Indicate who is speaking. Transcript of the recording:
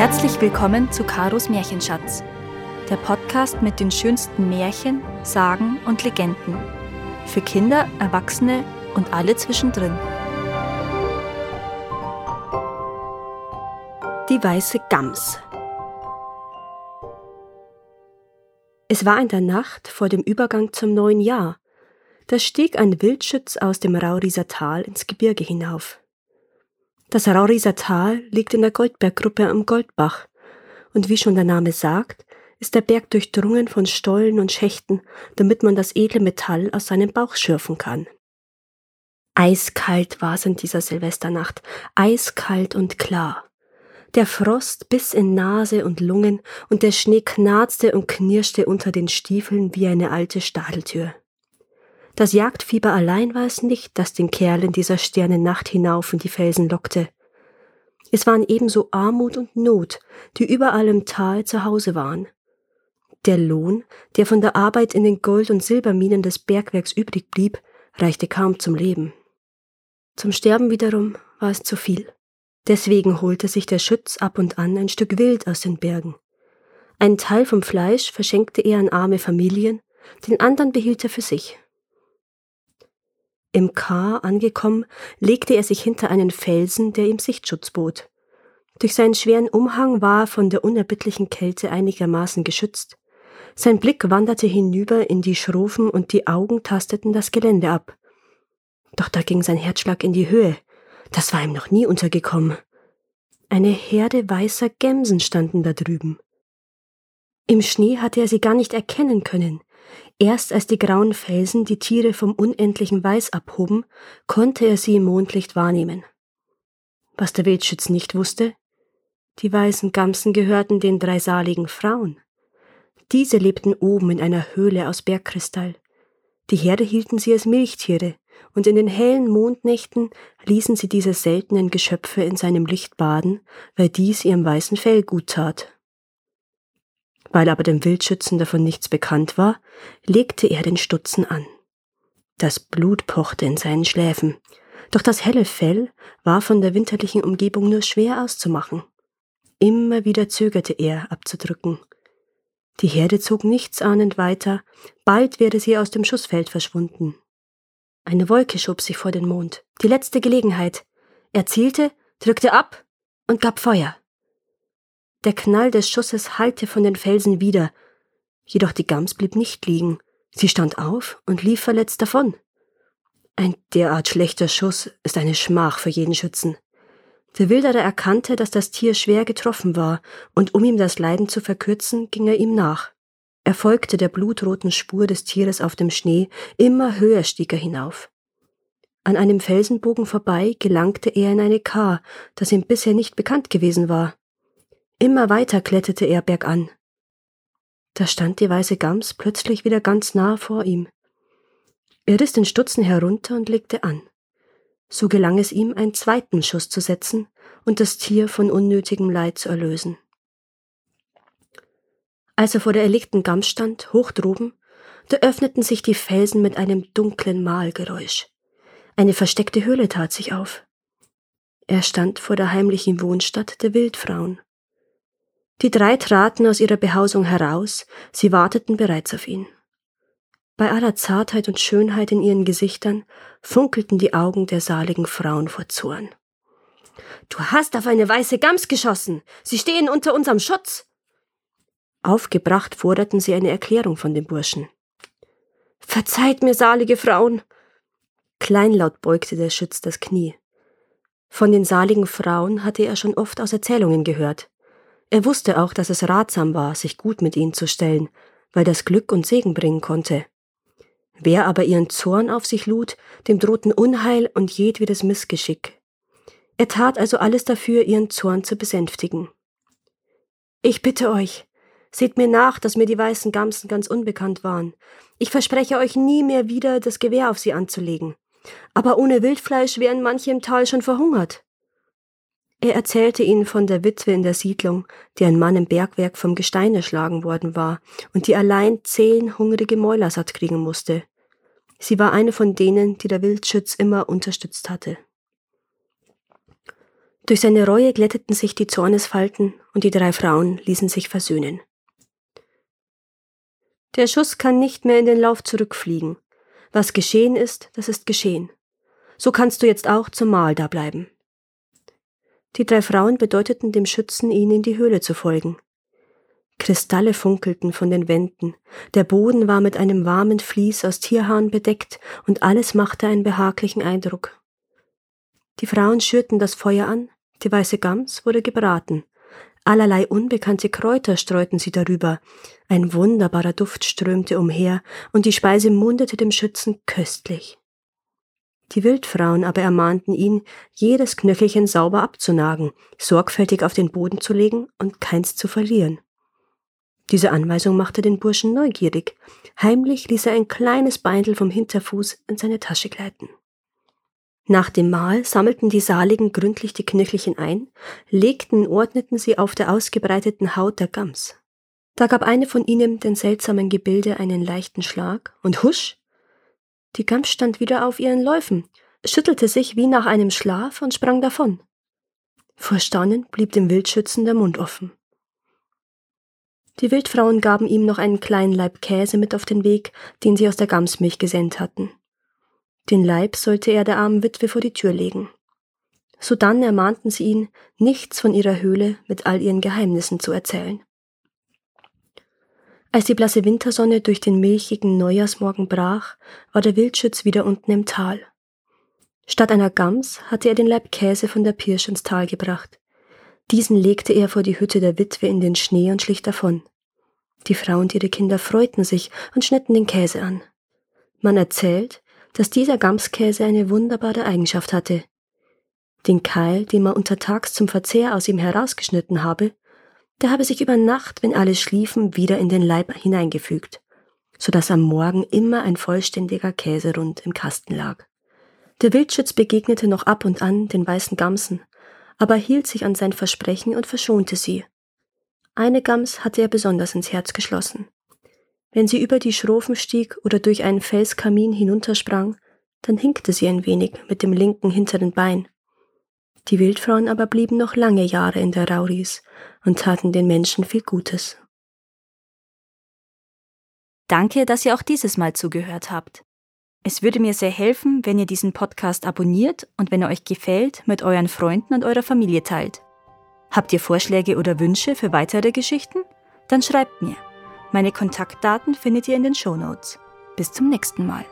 Speaker 1: Herzlich willkommen zu Karos Märchenschatz, der Podcast mit den schönsten Märchen, Sagen und Legenden. Für Kinder, Erwachsene und alle zwischendrin.
Speaker 2: Die weiße Gams. Es war in der Nacht vor dem Übergang zum neuen Jahr. Da stieg ein Wildschütz aus dem Rauriser Tal ins Gebirge hinauf. Das Rauriser Tal liegt in der Goldberggruppe am Goldbach, und wie schon der Name sagt, ist der Berg durchdrungen von Stollen und Schächten, damit man das edle Metall aus seinem Bauch schürfen kann. Eiskalt war es in dieser Silvesternacht, eiskalt und klar. Der Frost biss in Nase und Lungen, und der Schnee knarzte und knirschte unter den Stiefeln wie eine alte Stadeltür. Das Jagdfieber allein war es nicht, das den Kerl in dieser Sternennacht hinauf in die Felsen lockte. Es waren ebenso Armut und Not, die überall im Tal zu Hause waren. Der Lohn, der von der Arbeit in den Gold- und Silberminen des Bergwerks übrig blieb, reichte kaum zum Leben. Zum Sterben wiederum war es zu viel. Deswegen holte sich der Schütz ab und an ein Stück Wild aus den Bergen. Einen Teil vom Fleisch verschenkte er an arme Familien, den anderen behielt er für sich. Im Kar angekommen, legte er sich hinter einen Felsen, der ihm Sichtschutz bot. Durch seinen schweren Umhang war er von der unerbittlichen Kälte einigermaßen geschützt. Sein Blick wanderte hinüber in die Schrofen und die Augen tasteten das Gelände ab. Doch da ging sein Herzschlag in die Höhe. Das war ihm noch nie untergekommen. Eine Herde weißer Gämsen standen da drüben. Im Schnee hatte er sie gar nicht erkennen können. Erst als die grauen Felsen die Tiere vom unendlichen Weiß abhoben, konnte er sie im Mondlicht wahrnehmen. Was der Wildschütz nicht wusste, die weißen Gamsen gehörten den drei saligen Frauen. Diese lebten oben in einer Höhle aus Bergkristall. Die Herde hielten sie als Milchtiere, und in den hellen Mondnächten ließen sie diese seltenen Geschöpfe in seinem Licht baden, weil dies ihrem weißen Fell gut tat. Weil aber dem Wildschützen davon nichts bekannt war, legte er den Stutzen an. Das Blut pochte in seinen Schläfen, doch das helle Fell war von der winterlichen Umgebung nur schwer auszumachen. Immer wieder zögerte er, abzudrücken. Die Herde zog nichtsahnend weiter, bald wäre sie aus dem Schussfeld verschwunden. Eine Wolke schob sich vor den Mond, die letzte Gelegenheit. Er zielte, drückte ab und gab Feuer. Der Knall des Schusses hallte von den Felsen wieder, jedoch die Gams blieb nicht liegen. Sie stand auf und lief verletzt davon. Ein derart schlechter Schuss ist eine Schmach für jeden Schützen. Der Wilderer erkannte, dass das Tier schwer getroffen war, und um ihm das Leiden zu verkürzen, ging er ihm nach. Er folgte der blutroten Spur des Tieres auf dem Schnee, immer höher stieg er hinauf. An einem Felsenbogen vorbei gelangte er in eine Kar, das ihm bisher nicht bekannt gewesen war. Immer weiter kletterte er bergan. Da stand die weiße Gams plötzlich wieder ganz nah vor ihm. Er riss den Stutzen herunter und legte an. So gelang es ihm, einen zweiten Schuss zu setzen und das Tier von unnötigem Leid zu erlösen. Als er vor der erlegten Gams stand, hoch droben, da öffneten sich die Felsen mit einem dunklen Mahlgeräusch. Eine versteckte Höhle tat sich auf. Er stand vor der heimlichen Wohnstadt der Wildfrauen. Die drei traten aus ihrer Behausung heraus, sie warteten bereits auf ihn. Bei aller Zartheit und Schönheit in ihren Gesichtern funkelten die Augen der saligen Frauen vor Zorn. Du hast auf eine weiße Gams geschossen. Sie stehen unter unserem Schutz. Aufgebracht forderten sie eine Erklärung von dem Burschen. Verzeiht mir, salige Frauen. Kleinlaut beugte der Schütz das Knie. Von den saligen Frauen hatte er schon oft aus Erzählungen gehört. Er wusste auch, dass es ratsam war, sich gut mit ihnen zu stellen, weil das Glück und Segen bringen konnte. Wer aber ihren Zorn auf sich lud, dem drohten Unheil und jedwedes Missgeschick. Er tat also alles dafür, ihren Zorn zu besänftigen. Ich bitte euch, seht mir nach, dass mir die weißen Gamsen ganz unbekannt waren. Ich verspreche euch nie mehr wieder, das Gewehr auf sie anzulegen. Aber ohne Wildfleisch wären manche im Tal schon verhungert. Er erzählte ihnen von der Witwe in der Siedlung, die ein Mann im Bergwerk vom Gestein erschlagen worden war und die allein zehn hungrige Mäuler satt kriegen musste. Sie war eine von denen, die der Wildschütz immer unterstützt hatte. Durch seine Reue glätteten sich die Zornesfalten und die drei Frauen ließen sich versöhnen. Der Schuss kann nicht mehr in den Lauf zurückfliegen. Was geschehen ist, das ist geschehen. So kannst du jetzt auch zum Mahl da bleiben. Die drei Frauen bedeuteten dem Schützen, ihnen in die Höhle zu folgen. Kristalle funkelten von den Wänden, der Boden war mit einem warmen Vlies aus Tierhaaren bedeckt und alles machte einen behaglichen Eindruck. Die Frauen schürten das Feuer an, die weiße Gams wurde gebraten, allerlei unbekannte Kräuter streuten sie darüber, ein wunderbarer Duft strömte umher, und die Speise mundete dem Schützen köstlich. Die Wildfrauen aber ermahnten ihn, jedes Knöchelchen sauber abzunagen, sorgfältig auf den Boden zu legen und keins zu verlieren. Diese Anweisung machte den Burschen neugierig. Heimlich ließ er ein kleines Beindel vom Hinterfuß in seine Tasche gleiten. Nach dem Mahl sammelten die Saligen gründlich die Knöchelchen ein, legten und ordneten sie auf der ausgebreiteten Haut der Gams. Da gab eine von ihnen den seltsamen Gebilde einen leichten Schlag, und husch! Die Gams stand wieder auf ihren Läufen, schüttelte sich wie nach einem Schlaf und sprang davon. Vor Staunen blieb dem Wildschützen der Mund offen. Die Wildfrauen gaben ihm noch einen kleinen Leib Käse mit auf den Weg, den sie aus der Gamsmilch gesendet hatten. Den Leib sollte er der armen Witwe vor die Tür legen. Sodann ermahnten sie ihn, nichts von ihrer Höhle mit all ihren Geheimnissen zu erzählen. Als die blasse Wintersonne durch den milchigen Neujahrsmorgen brach, war der Wildschütz wieder unten im Tal. Statt einer Gams hatte er den Leib Käse von der Pirsch ins Tal gebracht. Diesen legte er vor die Hütte der Witwe in den Schnee und schlich davon. Die Frau und ihre Kinder freuten sich und schnitten den Käse an. Man erzählt, dass dieser Gamskäse eine wunderbare Eigenschaft hatte. Den Keil, den man untertags zum Verzehr aus ihm herausgeschnitten habe, der habe sich über Nacht, wenn alle schliefen, wieder in den Leib hineingefügt, so dass am Morgen immer ein vollständiger Käserund im Kasten lag. Der Wildschütz begegnete noch ab und an den weißen Gamsen, aber hielt sich an sein Versprechen und verschonte sie. Eine Gams hatte er besonders ins Herz geschlossen. Wenn sie über die Schrofen stieg oder durch einen Felskamin hinuntersprang, dann hinkte sie ein wenig mit dem linken hinteren Bein. Die Wildfrauen aber blieben noch lange Jahre in der Rauris und taten den Menschen viel Gutes.
Speaker 1: Danke, dass ihr auch dieses Mal zugehört habt. Es würde mir sehr helfen, wenn ihr diesen Podcast abonniert und wenn er euch gefällt, mit euren Freunden und eurer Familie teilt. Habt ihr Vorschläge oder Wünsche für weitere Geschichten? Dann schreibt mir. Meine Kontaktdaten findet ihr in den Show Notes. Bis zum nächsten Mal.